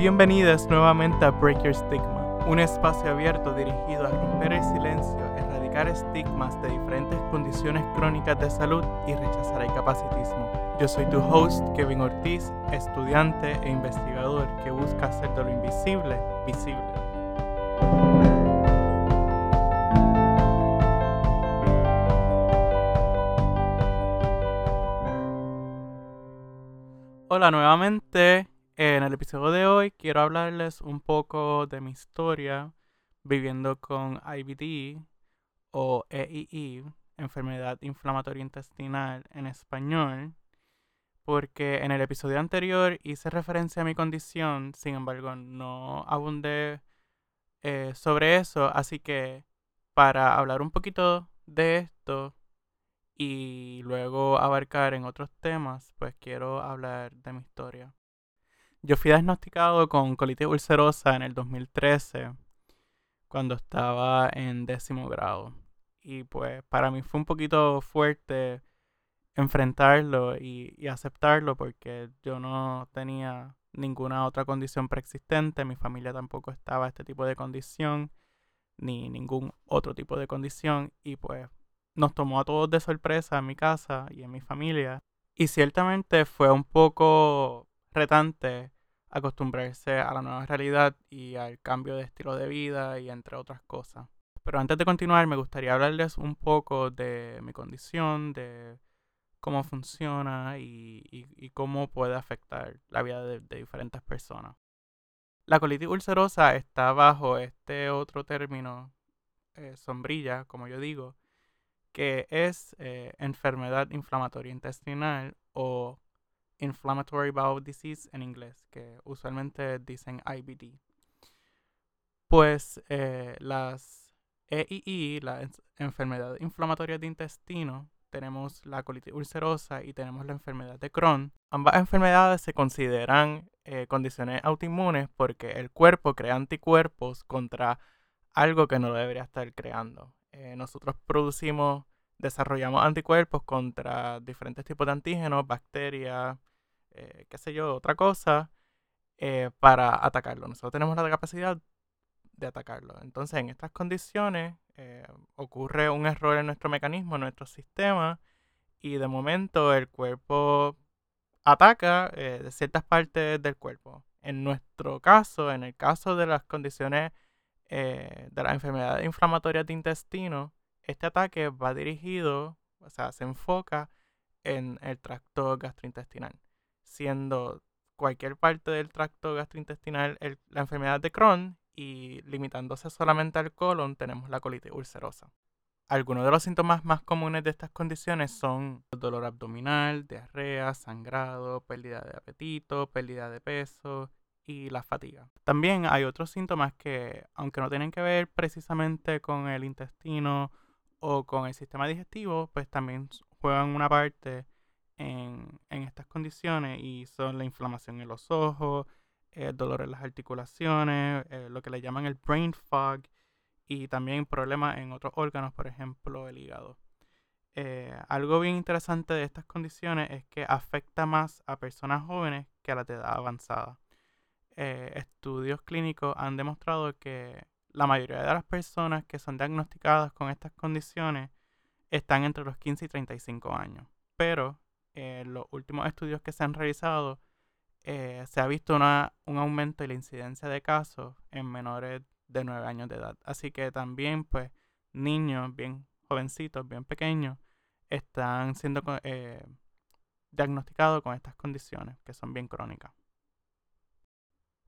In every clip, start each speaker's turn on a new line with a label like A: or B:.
A: Bienvenidas nuevamente a Break Your Stigma, un espacio abierto dirigido a romper el silencio, erradicar estigmas de diferentes condiciones crónicas de salud y rechazar el capacitismo. Yo soy tu host, Kevin Ortiz, estudiante e investigador que busca hacer de lo invisible visible. Hola nuevamente. En el episodio de hoy quiero hablarles un poco de mi historia viviendo con IBD o EII, enfermedad inflamatoria intestinal en español, porque en el episodio anterior hice referencia a mi condición, sin embargo no abundé eh, sobre eso, así que para hablar un poquito de esto y luego abarcar en otros temas, pues quiero hablar de mi historia. Yo fui diagnosticado con colitis ulcerosa en el 2013, cuando estaba en décimo grado. Y pues para mí fue un poquito fuerte enfrentarlo y, aceptarlo porque yo no tenía ninguna otra condición preexistente, mi familia tampoco estaba este tipo de condición, ni ningún otro tipo de condición, y pues nos tomó a todos de sorpresa en mi casa y en mi familia. Y ciertamente fue un poco retante acostumbrarse a la nueva realidad y al cambio de estilo de vida y entre otras cosas. Pero antes de continuar me gustaría hablarles un poco de mi condición, de cómo funciona y, cómo puede afectar la vida de, diferentes personas. La colitis ulcerosa está bajo este otro término eh, sombrilla, como yo digo, que es eh, enfermedad inflamatoria intestinal o Inflammatory Bowel Disease en inglés, que usualmente dicen IBD. Pues eh, las EII, la enfermedad inflamatoria de intestino, tenemos la colitis ulcerosa y tenemos la enfermedad de Crohn. Ambas enfermedades se consideran eh, condiciones autoinmunes porque el cuerpo crea anticuerpos contra algo que no debería estar creando. Eh, nosotros producimos, desarrollamos anticuerpos contra diferentes tipos de antígenos, bacterias, eh, qué sé yo, otra cosa, eh, para atacarlo. Nosotros tenemos la capacidad de atacarlo. Entonces, en estas condiciones eh, ocurre un error en nuestro mecanismo, en nuestro sistema, y de momento el cuerpo ataca de ciertas partes del cuerpo. En nuestro caso, en el caso de las condiciones de las enfermedades inflamatorias de intestino, este ataque va dirigido, o sea, se enfoca en el tracto gastrointestinal siendo cualquier parte del tracto gastrointestinal la enfermedad de Crohn y limitándose solamente al colon tenemos la colitis ulcerosa. Algunos de los síntomas más comunes de estas condiciones son dolor abdominal, diarrea, sangrado, pérdida de apetito, pérdida de peso y la fatiga. También hay otros síntomas que, aunque no tienen que ver precisamente con el intestino o con el sistema digestivo, pues también juegan una parte en, estas condiciones y son la inflamación en los ojos, el dolor en las articulaciones, eh, lo que le llaman el brain fog y también problemas en otros órganos, por ejemplo el hígado. Eh, algo bien interesante de estas condiciones es que afecta más a personas jóvenes que a la edad avanzada. Eh, estudios clínicos han demostrado que la mayoría de las personas que son diagnosticadas con estas condiciones están entre los 15 y 35 años. Pero en los últimos estudios que se han realizado, eh, se ha visto una, un aumento en la incidencia de casos en menores de 9 años de edad. Así que también, pues, niños bien jovencitos, bien pequeños, están siendo eh, diagnosticados con estas condiciones que son bien crónicas.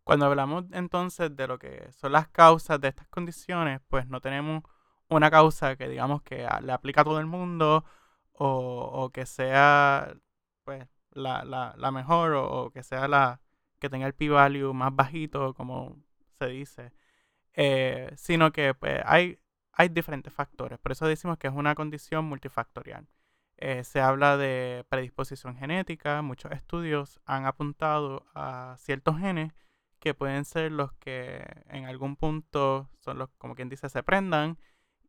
A: Cuando hablamos entonces de lo que son las causas de estas condiciones, pues no tenemos una causa que digamos que le aplica a todo el mundo o, que sea pues la, la, mejor o, que sea la que tenga el p-value más bajito, como se dice, eh, sino que pues, hay, hay diferentes factores. Por eso decimos que es una condición multifactorial. Eh, se habla de predisposición genética, muchos estudios han apuntado a ciertos genes que pueden ser los que en algún punto son los, como quien dice, se prendan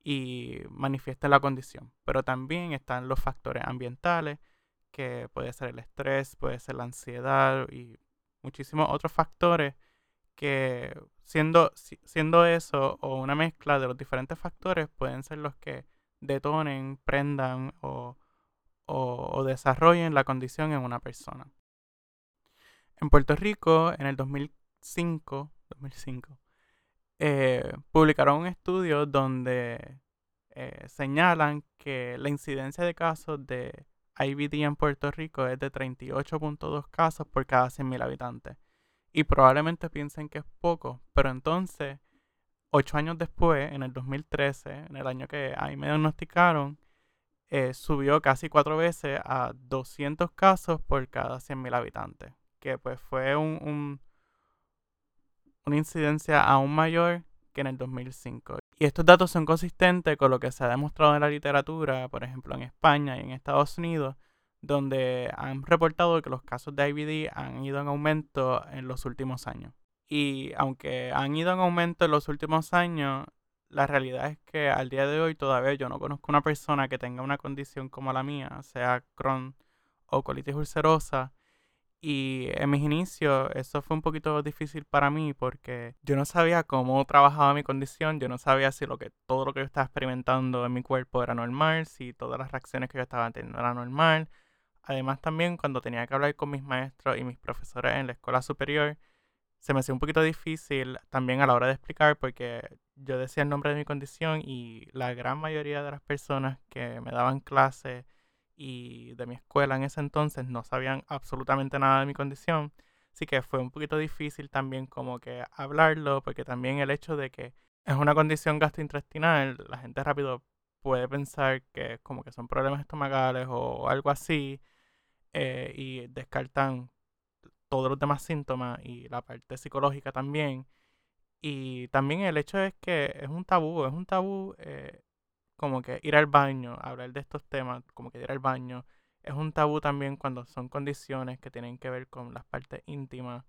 A: y manifiesta la condición. Pero también están los factores ambientales, que puede ser el estrés, puede ser la ansiedad y muchísimos otros factores que siendo, siendo eso o una mezcla de los diferentes factores pueden ser los que detonen, prendan o, o, desarrollen la condición en una persona. En Puerto Rico, en el 2005, 2005 eh, publicaron un estudio donde eh, señalan que la incidencia de casos de IBD en Puerto Rico es de 38.2 casos por cada 100.000 habitantes. Y probablemente piensen que es poco, pero entonces, ocho años después, en el 2013, en el año que ahí me diagnosticaron, eh, subió casi cuatro veces a 200 casos por cada 100.000 habitantes, que pues fue un, una incidencia aún mayor que en el 2005. Y estos datos son consistentes con lo que se ha demostrado en la literatura, por ejemplo en España y en Estados Unidos, donde han reportado que los casos de IBD han ido en aumento en los últimos años. Y aunque han ido en aumento en los últimos años, la realidad es que al día de hoy todavía yo no conozco una persona que tenga una condición como la mía, sea Crohn o colitis ulcerosa, y en mis inicios eso fue un poquito difícil para mí porque yo no sabía cómo trabajaba mi condición, yo no sabía si lo que todo lo que yo estaba experimentando en mi cuerpo era normal, si todas las reacciones que yo estaba teniendo eran normal. Además también cuando tenía que hablar con mis maestros y mis profesores en la escuela superior, se me hacía un poquito difícil también a la hora de explicar porque yo decía el nombre de mi condición y la gran mayoría de las personas que me daban clases y de mi escuela en ese entonces no sabían absolutamente nada de mi condición. Así que fue un poquito difícil también como que hablarlo, porque también el hecho de que es una condición gastrointestinal, la gente rápido puede pensar que como que son problemas estomacales o algo así, eh, y descartan todos los demás síntomas y la parte psicológica también. Y también el hecho es que es un tabú, es un tabú eh, como que ir al baño, hablar de estos temas, como que ir al baño, es un tabú también cuando son condiciones que tienen que ver con las partes íntimas.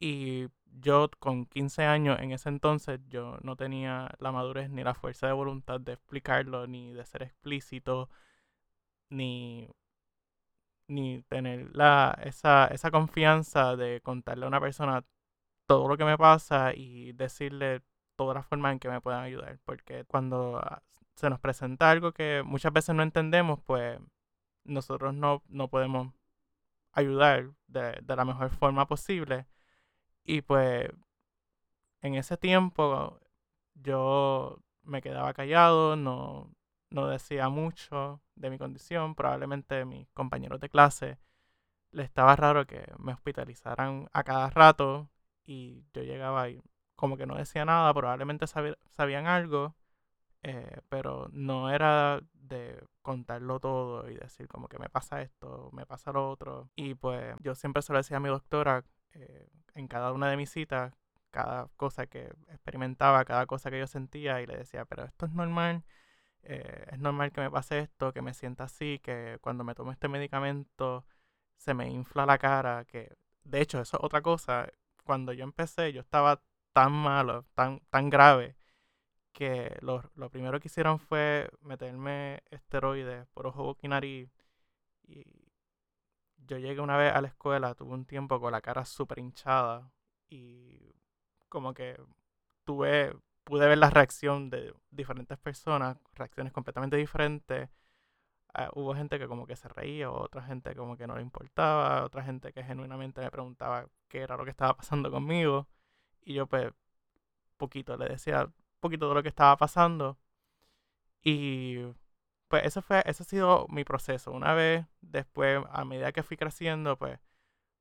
A: Y yo con 15 años en ese entonces yo no tenía la madurez ni la fuerza de voluntad de explicarlo, ni de ser explícito, ni, ni tener la, esa, esa confianza de contarle a una persona todo lo que me pasa y decirle todas las formas en que me puedan ayudar. Porque cuando se nos presenta algo que muchas veces no entendemos, pues nosotros no, podemos ayudar de, la mejor forma posible. Y pues en ese tiempo yo me quedaba callado, no, no decía mucho de mi condición. Probablemente mis compañeros de clase les estaba raro que me hospitalizaran a cada rato y yo llegaba y como que no decía nada, probablemente sabían algo eh, pero no era de contarlo todo y decir como que me pasa esto, me pasa lo otro. Y pues yo siempre se lo decía a mi doctora eh, en cada una de mis citas, cada cosa que experimentaba, cada cosa que yo sentía y le decía, pero esto es normal, eh, es normal que me pase esto, que me sienta así, que cuando me tomo este medicamento se me infla la cara, que de hecho eso es otra cosa, cuando yo empecé yo estaba tan malo, tan, tan grave que lo, primero que hicieron fue meterme esteroides por ojo, boca. Y yo llegué una vez a la escuela, tuve un tiempo con la cara súper hinchada y como que tuve, pude ver la reacción de diferentes personas, reacciones completamente diferentes. Ah, hubo gente que como que se reía, otra gente como que no le importaba, otra gente que genuinamente me preguntaba qué era lo que estaba pasando conmigo. Y yo pues poquito le decía, poquito de lo que estaba pasando. Y pues eso fue, eso ha sido mi proceso. Una vez después, a medida que fui creciendo, pues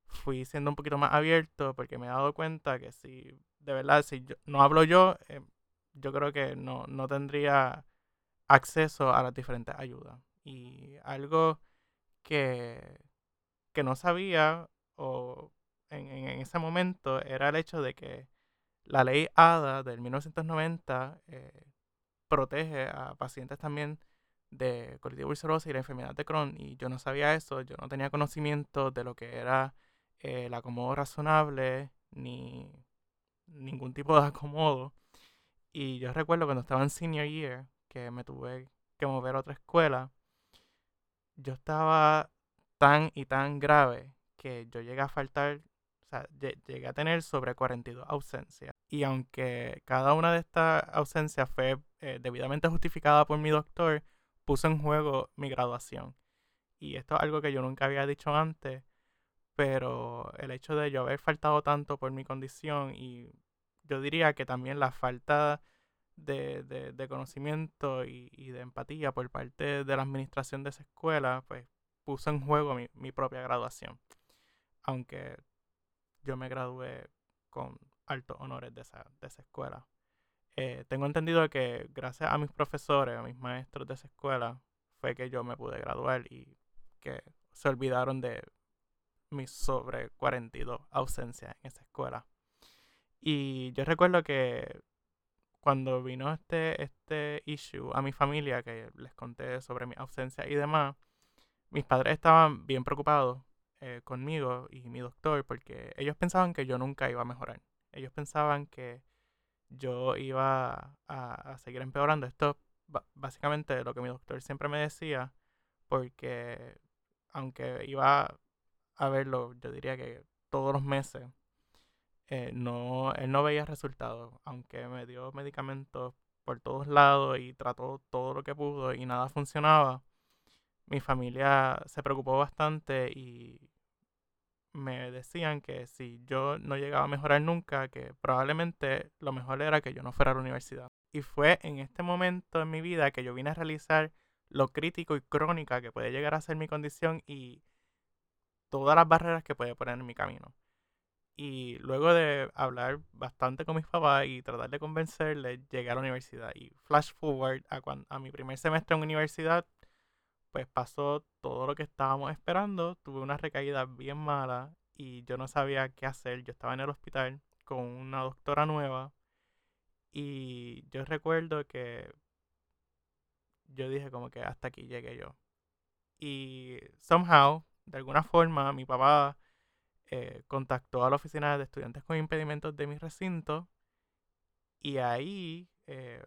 A: fui siendo un poquito más abierto porque me he dado cuenta que si, de verdad, si yo, no hablo yo, eh, yo creo que no, no tendría acceso a las diferentes ayudas. Y algo que, que no sabía o en, en ese momento era el hecho de que la ley ADA del 1990 eh, protege a pacientes también de colitis ulcerosa y la enfermedad de Crohn. Y yo no sabía eso, yo no tenía conocimiento de lo que era eh, el acomodo razonable ni ningún tipo de acomodo. Y yo recuerdo cuando estaba en senior year, que me tuve que mover a otra escuela, yo estaba tan y tan grave que yo llegué a faltar sea, llegué a tener sobre 42 ausencias. Y aunque cada una de estas ausencias fue eh, debidamente justificada por mi doctor, puso en juego mi graduación. Y esto es algo que yo nunca había dicho antes, pero el hecho de yo haber faltado tanto por mi condición y yo diría que también la falta de, de, conocimiento y, y, de empatía por parte de la administración de esa escuela, pues puso en juego mi, mi propia graduación. Aunque yo me gradué con altos honores de esa, de esa escuela. Eh, tengo entendido que gracias a mis profesores, a mis maestros de esa escuela, fue que yo me pude graduar y que se olvidaron de mis sobre 42 ausencias en esa escuela. Y yo recuerdo que cuando vino este, este issue a mi familia, que les conté sobre mi ausencia y demás, mis padres estaban bien preocupados eh, conmigo y mi doctor porque ellos pensaban que yo nunca iba a mejorar. Ellos pensaban que yo iba a, seguir empeorando. Esto básicamente lo que mi doctor siempre me decía porque aunque iba a verlo, yo diría que todos los meses, eh, no, él no veía resultados, aunque me dio medicamentos por todos lados y trató todo lo que pudo y nada funcionaba. Mi familia se preocupó bastante y me decían que si yo no llegaba a mejorar nunca, que probablemente lo mejor era que yo no fuera a la universidad. Y fue en este momento en mi vida que yo vine a realizar lo crítico y crónica que puede llegar a ser mi condición y todas las barreras que puede poner en mi camino. Y luego de hablar bastante con mis papás y tratar de convencerles, llegué a la universidad. Y flash forward a, a mi primer semestre en universidad, pues pasó todo lo que estábamos esperando. Tuve una recaída bien mala y yo no sabía qué hacer. Yo estaba en el hospital con una doctora nueva y yo recuerdo que yo dije como que hasta aquí llegué yo. Y somehow, de alguna forma, mi papá eh, contactó a la oficina de estudiantes con impedimentos de mi recinto y ahí eh,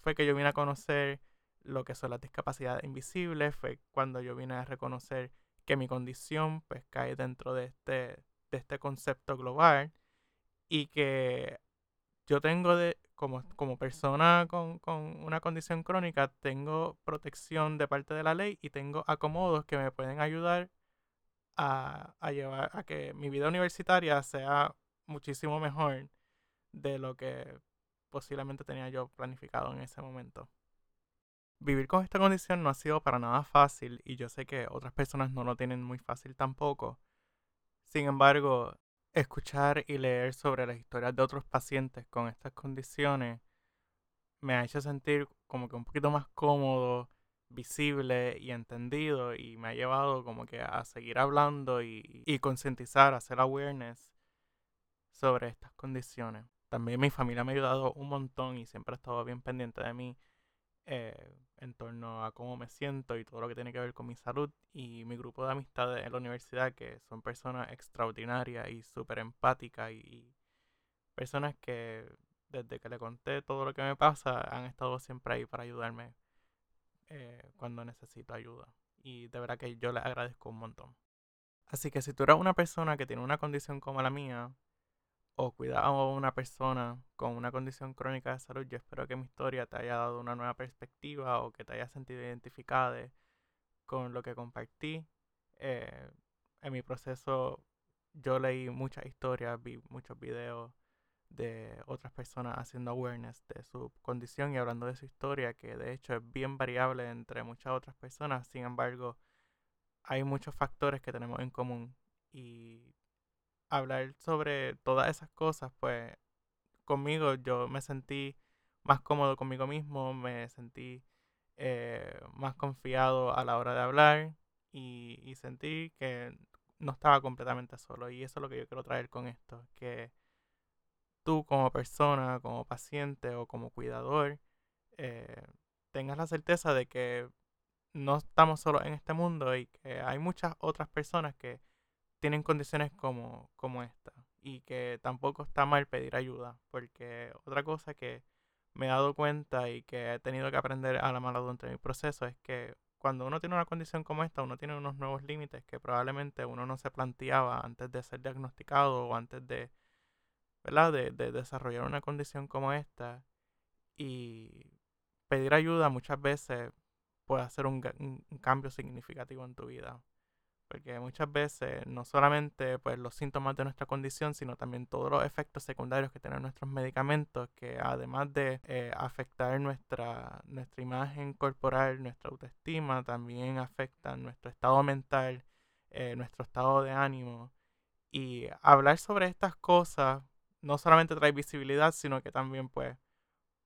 A: fue que yo vine a conocer lo que son las discapacidades invisibles, fue cuando yo vine a reconocer que mi condición pues cae dentro de este, de este concepto global y que yo tengo de, como, como persona con, con, una condición crónica, tengo protección de parte de la ley y tengo acomodos que me pueden ayudar a, a llevar a que mi vida universitaria sea muchísimo mejor de lo que posiblemente tenía yo planificado en ese momento vivir con esta condición no ha sido para nada fácil y yo sé que otras personas no lo tienen muy fácil tampoco. Sin embargo, escuchar y leer sobre las historias de otros pacientes con estas condiciones me ha hecho sentir como que un poquito más cómodo, visible y entendido y me ha llevado como que a seguir hablando y, y concientizar, hacer awareness sobre estas condiciones. También mi familia me ha ayudado un montón y siempre ha estado bien pendiente de mí eh, en torno a cómo me siento y todo lo que tiene que ver con mi salud y mi grupo de amistades en la universidad que son personas extraordinarias y súper empáticas y, personas que desde que le conté todo lo que me pasa han estado siempre ahí para ayudarme eh, cuando necesito ayuda y de verdad que yo les agradezco un montón. Así que si tú eres una persona que tiene una condición como la mía, o cuidar a una persona con una condición crónica de salud, yo espero que mi historia te haya dado una nueva perspectiva o que te haya sentido identificada con lo que compartí. Eh, en mi proceso yo leí muchas historias, vi muchos videos de otras personas haciendo awareness de su condición y hablando de su historia, que de hecho es bien variable entre muchas otras personas. Sin embargo, hay muchos factores que tenemos en común y hablar sobre todas esas cosas, pues conmigo yo me sentí más cómodo conmigo mismo, me sentí eh, más confiado a la hora de hablar y, sentí que no estaba completamente solo. Y eso es lo que yo quiero traer con esto, que tú como persona, como paciente o como cuidador, eh, tengas la certeza de que no estamos solos en este mundo y que hay muchas otras personas que tienen condiciones como, como esta y que tampoco está mal pedir ayuda, porque otra cosa que me he dado cuenta y que he tenido que aprender a la mala durante mi proceso es que cuando uno tiene una condición como esta, uno tiene unos nuevos límites que probablemente uno no se planteaba antes de ser diagnosticado o antes de, ¿verdad? De, de desarrollar una condición como esta. Y pedir ayuda muchas veces puede hacer un, un cambio significativo en tu vida porque muchas veces no solamente pues los síntomas de nuestra condición, sino también todos los efectos secundarios que tienen nuestros medicamentos, que además de eh, afectar nuestra, nuestra imagen corporal, nuestra autoestima, también afectan nuestro estado mental, eh, nuestro estado de ánimo. Y hablar sobre estas cosas no solamente trae visibilidad, sino que también pues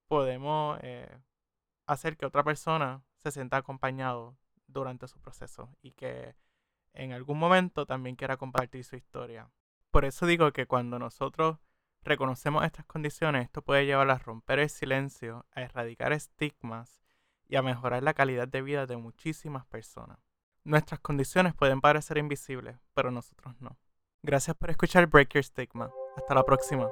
A: podemos eh, hacer que otra persona se sienta acompañado durante su proceso y que en algún momento también quiera compartir su historia. Por eso digo que cuando nosotros reconocemos estas condiciones, esto puede llevar a romper el silencio, a erradicar estigmas y a mejorar la calidad de vida de muchísimas personas. Nuestras condiciones pueden parecer invisibles, pero nosotros no. Gracias por escuchar Break Your Stigma. Hasta la próxima.